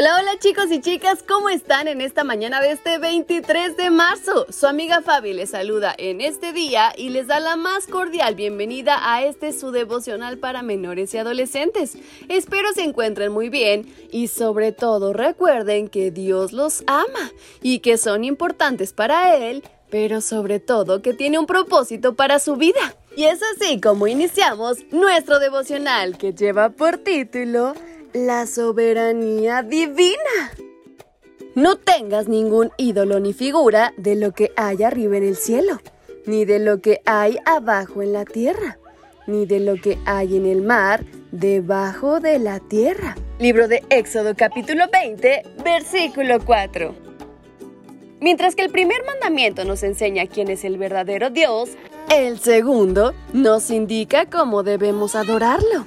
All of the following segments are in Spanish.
Hola, hola chicos y chicas, ¿cómo están en esta mañana de este 23 de marzo? Su amiga Fabi les saluda en este día y les da la más cordial bienvenida a este su devocional para menores y adolescentes. Espero se encuentren muy bien y sobre todo recuerden que Dios los ama y que son importantes para Él, pero sobre todo que tiene un propósito para su vida. Y es así como iniciamos nuestro devocional que lleva por título la soberanía divina. No tengas ningún ídolo ni figura de lo que hay arriba en el cielo, ni de lo que hay abajo en la tierra, ni de lo que hay en el mar debajo de la tierra. Libro de Éxodo capítulo 20, versículo 4. Mientras que el primer mandamiento nos enseña quién es el verdadero Dios, el segundo nos indica cómo debemos adorarlo.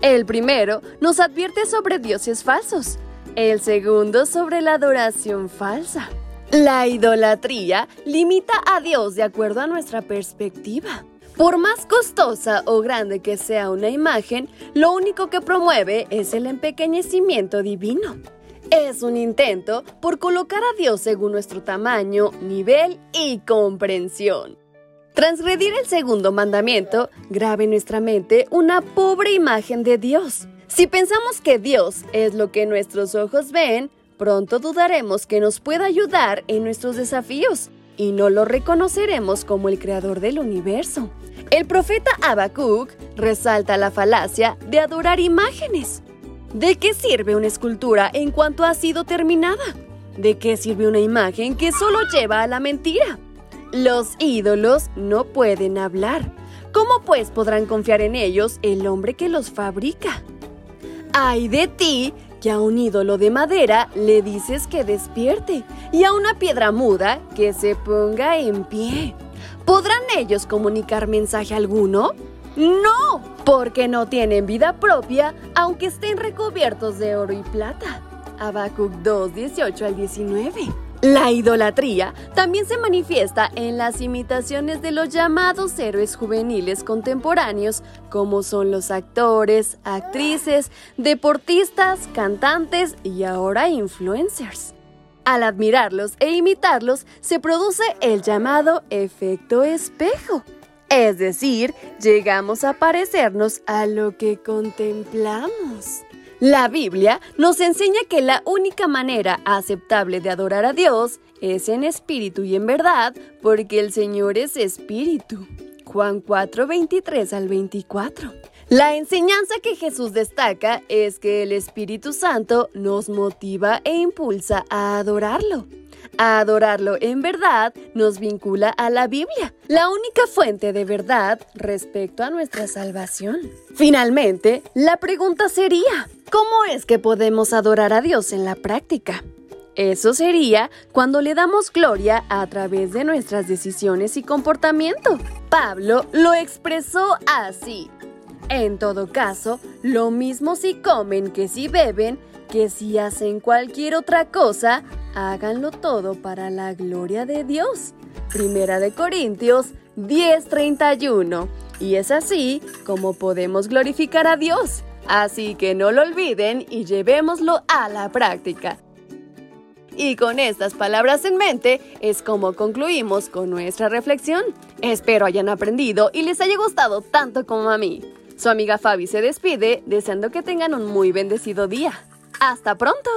El primero nos advierte sobre dioses falsos, el segundo sobre la adoración falsa. La idolatría limita a Dios de acuerdo a nuestra perspectiva. Por más costosa o grande que sea una imagen, lo único que promueve es el empequeñecimiento divino. Es un intento por colocar a Dios según nuestro tamaño, nivel y comprensión. Transgredir el segundo mandamiento grave en nuestra mente una pobre imagen de Dios. Si pensamos que Dios es lo que nuestros ojos ven, pronto dudaremos que nos pueda ayudar en nuestros desafíos y no lo reconoceremos como el creador del universo. El profeta Habacuc resalta la falacia de adorar imágenes. ¿De qué sirve una escultura en cuanto ha sido terminada? ¿De qué sirve una imagen que solo lleva a la mentira? Los ídolos no pueden hablar. ¿Cómo pues podrán confiar en ellos el hombre que los fabrica? Ay de ti que a un ídolo de madera le dices que despierte y a una piedra muda que se ponga en pie. ¿Podrán ellos comunicar mensaje alguno? No, porque no tienen vida propia aunque estén recubiertos de oro y plata. Habacuc 2, 18 al 19. La idolatría también se manifiesta en las imitaciones de los llamados héroes juveniles contemporáneos, como son los actores, actrices, deportistas, cantantes y ahora influencers. Al admirarlos e imitarlos, se produce el llamado efecto espejo. Es decir, llegamos a parecernos a lo que contemplamos. La Biblia nos enseña que la única manera aceptable de adorar a Dios es en espíritu y en verdad, porque el Señor es espíritu. Juan 4, 23 al 24. La enseñanza que Jesús destaca es que el Espíritu Santo nos motiva e impulsa a adorarlo. A adorarlo en verdad nos vincula a la Biblia, la única fuente de verdad respecto a nuestra salvación. Finalmente, la pregunta sería, ¿cómo es que podemos adorar a Dios en la práctica? Eso sería cuando le damos gloria a través de nuestras decisiones y comportamiento. Pablo lo expresó así. En todo caso, lo mismo si comen que si beben, que si hacen cualquier otra cosa, háganlo todo para la gloria de Dios. Primera de Corintios 10:31. Y es así como podemos glorificar a Dios. Así que no lo olviden y llevémoslo a la práctica. Y con estas palabras en mente es como concluimos con nuestra reflexión. Espero hayan aprendido y les haya gustado tanto como a mí. Su amiga Fabi se despide deseando que tengan un muy bendecido día. ¡Hasta pronto!